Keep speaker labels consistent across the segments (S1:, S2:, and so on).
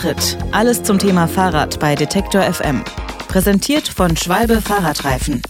S1: Antritt. Alles zum Thema Fahrrad bei Detektor FM. Präsentiert von Schwalbe Fahrradreifen.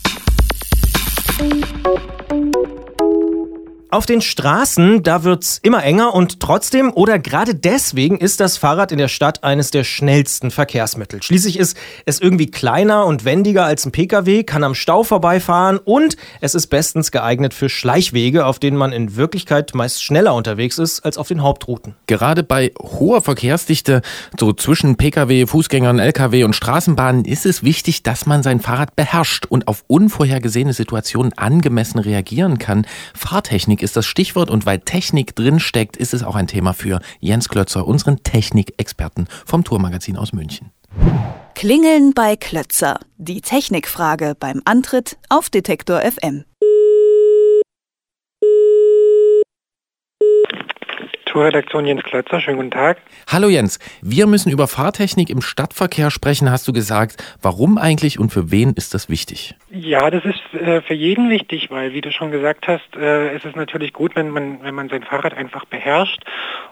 S2: Auf den Straßen, da wird's immer enger und trotzdem oder gerade deswegen ist das Fahrrad in der Stadt eines der schnellsten Verkehrsmittel. Schließlich ist es irgendwie kleiner und wendiger als ein Pkw, kann am Stau vorbeifahren und es ist bestens geeignet für Schleichwege, auf denen man in Wirklichkeit meist schneller unterwegs ist als auf den Hauptrouten.
S3: Gerade bei hoher Verkehrsdichte, so zwischen Pkw, Fußgängern, Lkw und Straßenbahnen, ist es wichtig, dass man sein Fahrrad beherrscht und auf unvorhergesehene Situationen angemessen reagieren kann. Fahrtechnik Technik ist das Stichwort und weil Technik drinsteckt, ist es auch ein Thema für Jens Klötzer, unseren Technikexperten vom Tourmagazin aus München.
S1: Klingeln bei Klötzer. Die Technikfrage beim Antritt auf Detektor FM.
S4: Tourredaktion Jens Klötzer, schönen guten Tag.
S3: Hallo Jens, wir müssen über Fahrtechnik im Stadtverkehr sprechen, hast du gesagt. Warum eigentlich und für wen ist das wichtig?
S4: Ja, das ist äh, für jeden wichtig, weil wie du schon gesagt hast, äh, ist es natürlich gut, wenn man, wenn man sein Fahrrad einfach beherrscht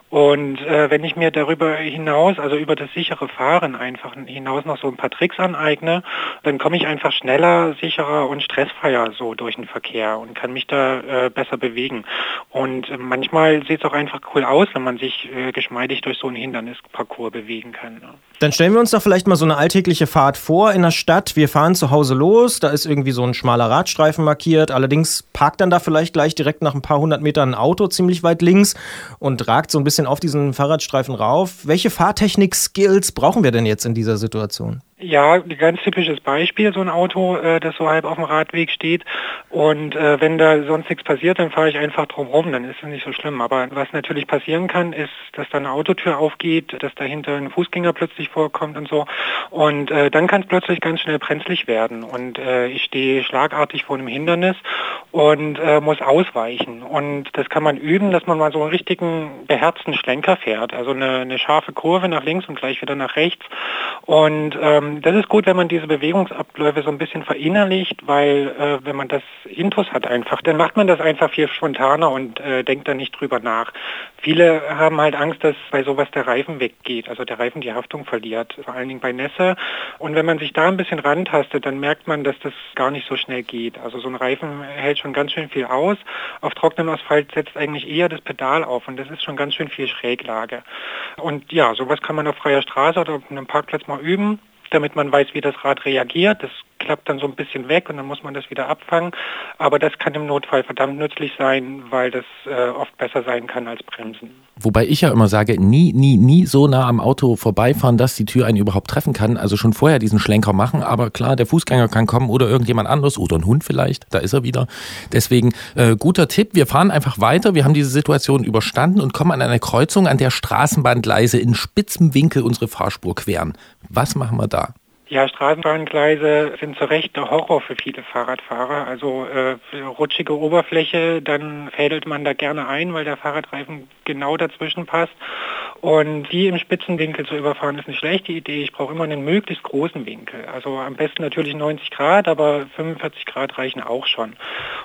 S4: und äh, wenn ich mir darüber hinaus, also über das sichere Fahren einfach hinaus noch so ein paar Tricks aneigne, dann komme ich einfach schneller, sicherer und stressfreier so durch den Verkehr und kann mich da äh, besser bewegen. Und äh, manchmal sieht es auch einfach cool aus, wenn man sich äh, geschmeidig durch so einen Hindernisparcours bewegen kann. Ne?
S2: Dann stellen wir uns doch vielleicht mal so eine alltägliche Fahrt vor in der Stadt. Wir fahren zu Hause los, da ist irgendwie so ein schmaler Radstreifen markiert. Allerdings parkt dann da vielleicht gleich direkt nach ein paar hundert Metern ein Auto ziemlich weit links und ragt so ein bisschen auf diesen Fahrradstreifen rauf. Welche Fahrtechnik-Skills brauchen wir denn jetzt in dieser Situation?
S4: Ja, ein ganz typisches Beispiel, so ein Auto, äh, das so halb auf dem Radweg steht. Und äh, wenn da sonst nichts passiert, dann fahre ich einfach drum rum, dann ist es nicht so schlimm. Aber was natürlich passieren kann, ist, dass da eine Autotür aufgeht, dass dahinter ein Fußgänger plötzlich vorkommt und so. Und äh, dann kann es plötzlich ganz schnell brenzlig werden. Und äh, ich stehe schlagartig vor einem Hindernis und äh, muss ausweichen. Und das kann man üben, dass man mal so einen richtigen beherzten Schlenker fährt. Also eine, eine scharfe Kurve nach links und gleich wieder nach rechts. Und ähm, ähm, das ist gut, wenn man diese Bewegungsabläufe so ein bisschen verinnerlicht, weil äh, wenn man das Intus hat einfach, dann macht man das einfach viel spontaner und äh, denkt da nicht drüber nach. Viele haben halt Angst, dass bei sowas der Reifen weggeht, also der Reifen die Haftung verliert, vor allen Dingen bei Nässe. Und wenn man sich da ein bisschen rantastet, dann merkt man, dass das gar nicht so schnell geht. Also so ein Reifen hält schon ganz schön viel aus. Auf trockenem Asphalt setzt eigentlich eher das Pedal auf und das ist schon ganz schön viel Schräglage. Und ja, sowas kann man auf freier Straße oder auf einem Parkplatz mal üben damit man weiß, wie das Rad reagiert. Das klappt dann so ein bisschen weg und dann muss man das wieder abfangen. Aber das kann im Notfall verdammt nützlich sein, weil das äh, oft besser sein kann als Bremsen.
S3: Wobei ich ja immer sage, nie, nie, nie so nah am Auto vorbeifahren, dass die Tür einen überhaupt treffen kann. Also schon vorher diesen Schlenker machen. Aber klar, der Fußgänger kann kommen oder irgendjemand anderes oder ein Hund vielleicht. Da ist er wieder. Deswegen äh, guter Tipp. Wir fahren einfach weiter. Wir haben diese Situation überstanden und kommen an eine Kreuzung, an der Straßenbahngleise in spitzem Winkel unsere Fahrspur queren. Was machen wir da?
S4: Ja, Straßenbahngleise sind zu Recht der Horror für viele Fahrradfahrer. Also äh, rutschige Oberfläche, dann fädelt man da gerne ein, weil der Fahrradreifen genau dazwischen passt. Und die im Spitzenwinkel zu überfahren ist eine schlechte Idee. Ich brauche immer einen möglichst großen Winkel. Also am besten natürlich 90 Grad, aber 45 Grad reichen auch schon.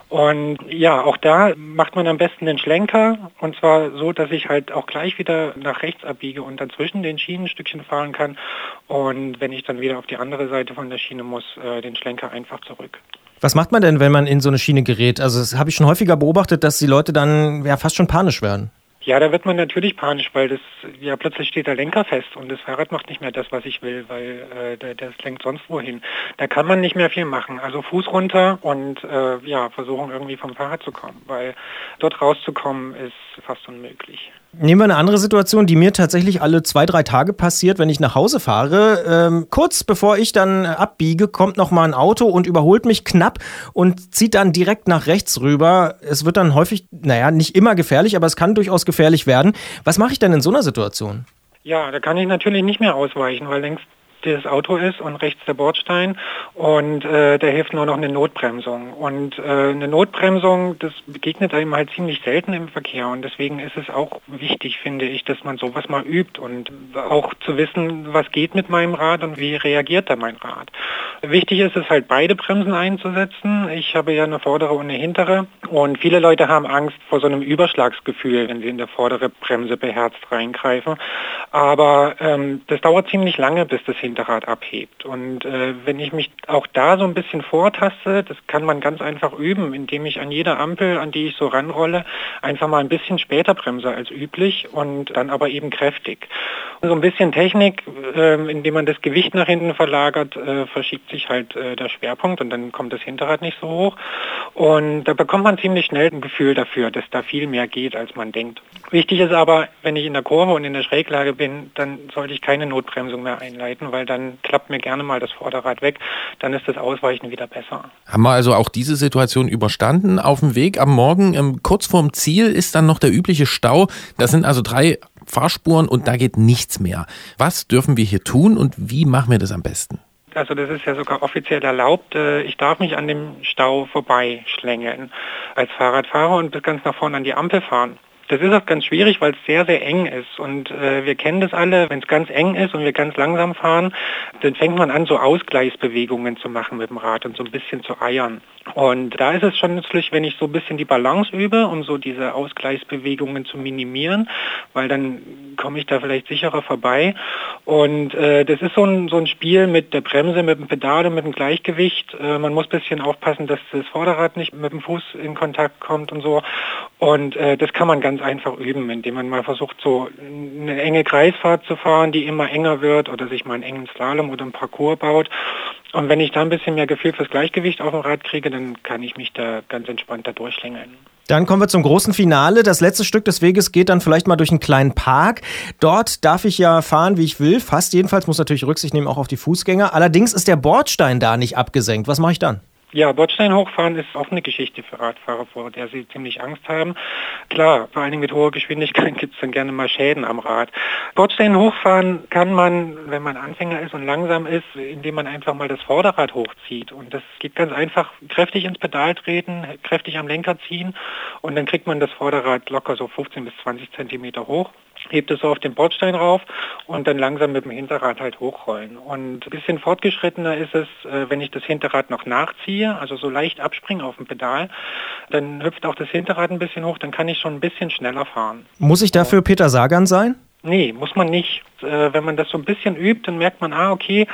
S4: Und ja, auch da macht man am besten den Schlenker und zwar so, dass ich halt auch gleich wieder nach rechts abbiege und dann zwischen den Schienen ein Stückchen fahren kann. Und wenn ich dann wieder auf die andere Seite von der Schiene muss, äh, den Schlenker einfach zurück.
S2: Was macht man denn, wenn man in so eine Schiene gerät? Also das habe ich schon häufiger beobachtet, dass die Leute dann ja fast schon panisch werden.
S4: Ja, da wird man natürlich panisch, weil das ja plötzlich steht der Lenker fest und das Fahrrad macht nicht mehr das, was ich will, weil äh, das lenkt sonst wohin. Da kann man nicht mehr viel machen. Also Fuß runter und äh, ja, versuchen irgendwie vom Fahrrad zu kommen, weil dort rauszukommen ist fast unmöglich.
S2: Nehmen wir eine andere Situation, die mir tatsächlich alle zwei, drei Tage passiert, wenn ich nach Hause fahre. Ähm, kurz bevor ich dann abbiege, kommt noch mal ein Auto und überholt mich knapp und zieht dann direkt nach rechts rüber. Es wird dann häufig, naja, nicht immer gefährlich, aber es kann durchaus gefährlich werden. Was mache ich denn in so einer Situation?
S4: Ja, da kann ich natürlich nicht mehr ausweichen, weil längst das Auto ist und rechts der Bordstein und äh, da hilft nur noch eine Notbremsung. Und äh, eine Notbremsung, das begegnet einem halt ziemlich selten im Verkehr und deswegen ist es auch wichtig, finde ich, dass man sowas mal übt und auch zu wissen, was geht mit meinem Rad und wie reagiert da mein Rad. Wichtig ist es halt beide Bremsen einzusetzen. Ich habe ja eine vordere und eine hintere und viele Leute haben Angst vor so einem Überschlagsgefühl, wenn sie in der vordere Bremse beherzt reingreifen. Aber ähm, das dauert ziemlich lange, bis das Hinterrad abhebt. Und äh, wenn ich mich auch da so ein bisschen vortaste, das kann man ganz einfach üben, indem ich an jeder Ampel, an die ich so ranrolle, einfach mal ein bisschen später bremse als üblich und dann aber eben kräftig. So ein bisschen Technik, äh, indem man das Gewicht nach hinten verlagert, äh, verschiebt sich halt äh, der Schwerpunkt und dann kommt das Hinterrad nicht so hoch. Und da bekommt man ziemlich schnell ein Gefühl dafür, dass da viel mehr geht, als man denkt. Wichtig ist aber, wenn ich in der Kurve und in der Schräglage bin, dann sollte ich keine Notbremsung mehr einleiten, weil dann klappt mir gerne mal das Vorderrad weg. Dann ist das Ausweichen wieder besser.
S3: Haben wir also auch diese Situation überstanden? Auf dem Weg am Morgen, ähm, kurz vorm Ziel, ist dann noch der übliche Stau. Das sind also drei Fahrspuren und da geht nichts mehr. Was dürfen wir hier tun und wie machen wir das am besten?
S4: Also das ist ja sogar offiziell erlaubt. Äh, ich darf mich an dem Stau vorbeischlängeln als Fahrradfahrer und bis ganz nach vorne an die Ampel fahren. Das ist auch ganz schwierig, weil es sehr, sehr eng ist. Und äh, wir kennen das alle, wenn es ganz eng ist und wir ganz langsam fahren, dann fängt man an, so Ausgleichsbewegungen zu machen mit dem Rad und so ein bisschen zu eiern. Und da ist es schon nützlich, wenn ich so ein bisschen die Balance übe, um so diese Ausgleichsbewegungen zu minimieren, weil dann komme ich da vielleicht sicherer vorbei. Und äh, das ist so ein, so ein Spiel mit der Bremse, mit dem Pedal und mit dem Gleichgewicht. Äh, man muss ein bisschen aufpassen, dass das Vorderrad nicht mit dem Fuß in Kontakt kommt und so. Und äh, das kann man ganz einfach üben, indem man mal versucht, so eine enge Kreisfahrt zu fahren, die immer enger wird oder sich mal einen engen Slalom oder einen Parcours baut. Und wenn ich da ein bisschen mehr Gefühl fürs Gleichgewicht auf dem Rad kriege, dann kann ich mich da ganz entspannt da durchschlängeln.
S2: Dann kommen wir zum großen Finale. Das letzte Stück des Weges geht dann vielleicht mal durch einen kleinen Park. Dort darf ich ja fahren, wie ich will. Fast jedenfalls muss natürlich Rücksicht nehmen auch auf die Fußgänger. Allerdings ist der Bordstein da nicht abgesenkt. Was mache ich dann?
S4: Ja, Bordstein hochfahren ist auch eine Geschichte für Radfahrer, vor der sie ziemlich Angst haben. Klar, vor allen Dingen mit hoher Geschwindigkeit gibt es dann gerne mal Schäden am Rad. Bordstein hochfahren kann man, wenn man Anfänger ist und langsam ist, indem man einfach mal das Vorderrad hochzieht. Und das geht ganz einfach kräftig ins Pedal treten, kräftig am Lenker ziehen und dann kriegt man das Vorderrad locker so 15 bis 20 Zentimeter hoch hebt es so auf den Bordstein rauf und dann langsam mit dem Hinterrad halt hochrollen. Und ein bisschen fortgeschrittener ist es, äh, wenn ich das Hinterrad noch nachziehe, also so leicht abspringe auf dem Pedal, dann hüpft auch das Hinterrad ein bisschen hoch, dann kann ich schon ein bisschen schneller fahren.
S2: Muss ich dafür Peter Sagan sein?
S4: Nee, muss man nicht. Äh, wenn man das so ein bisschen übt, dann merkt man, ah, okay,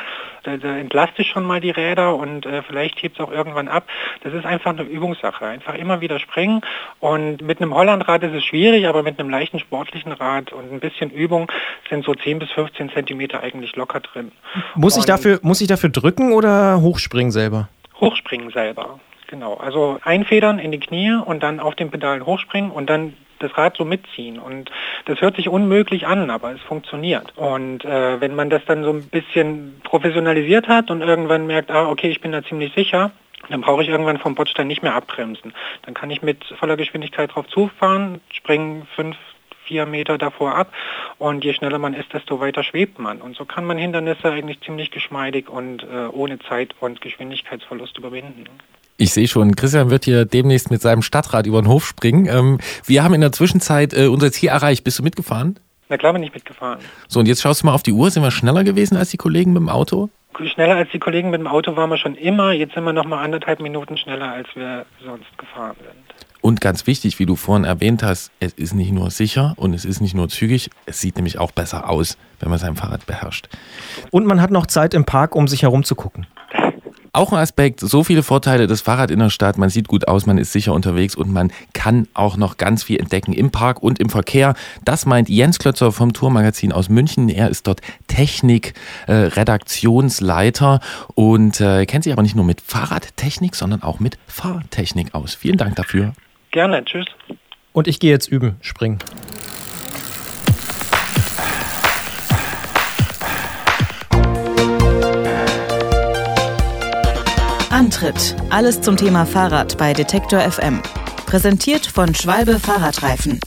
S4: da, da entlastet schon mal die Räder und äh, vielleicht hebt es auch irgendwann ab. Das ist einfach eine Übungssache. Einfach immer wieder springen. Und mit einem Hollandrad ist es schwierig, aber mit einem leichten sportlichen Rad und ein bisschen Übung sind so 10 bis 15 Zentimeter eigentlich locker drin.
S2: Muss ich, dafür, muss ich dafür drücken oder hochspringen selber?
S4: Hochspringen selber. Genau, also einfedern in die Knie und dann auf den Pedalen hochspringen und dann das Rad so mitziehen. Und das hört sich unmöglich an, aber es funktioniert. Und äh, wenn man das dann so ein bisschen professionalisiert hat und irgendwann merkt, ah, okay, ich bin da ziemlich sicher, dann brauche ich irgendwann vom Bordstein nicht mehr abbremsen. Dann kann ich mit voller Geschwindigkeit drauf zufahren, springen fünf, vier Meter davor ab und je schneller man ist, desto weiter schwebt man. Und so kann man Hindernisse eigentlich ziemlich geschmeidig und äh, ohne Zeit- und Geschwindigkeitsverlust überwinden.
S3: Ich sehe schon, Christian wird hier demnächst mit seinem Stadtrad über den Hof springen. Ähm, wir haben in der Zwischenzeit äh, unser Ziel erreicht. Bist du mitgefahren?
S4: Na klar bin ich mitgefahren.
S3: So, und jetzt schaust du mal auf die Uhr. Sind wir schneller gewesen als die Kollegen mit dem Auto?
S4: Schneller als die Kollegen mit dem Auto waren wir schon immer. Jetzt sind wir noch mal anderthalb Minuten schneller, als wir sonst gefahren sind.
S3: Und ganz wichtig, wie du vorhin erwähnt hast, es ist nicht nur sicher und es ist nicht nur zügig, es sieht nämlich auch besser aus, wenn man sein Fahrrad beherrscht.
S2: Und man hat noch Zeit im Park, um sich herumzugucken.
S3: Auch ein Aspekt, so viele Vorteile, das Fahrrad in der Stadt, man sieht gut aus, man ist sicher unterwegs und man kann auch noch ganz viel entdecken im Park und im Verkehr. Das meint Jens Klötzer vom Tourmagazin aus München. Er ist dort Technik-Redaktionsleiter äh, und äh, kennt sich aber nicht nur mit Fahrradtechnik, sondern auch mit Fahrtechnik aus. Vielen Dank dafür.
S4: Gerne, tschüss.
S2: Und ich gehe jetzt üben, springen.
S1: Antritt. Alles zum Thema Fahrrad bei Detektor FM. Präsentiert von Schwalbe Fahrradreifen.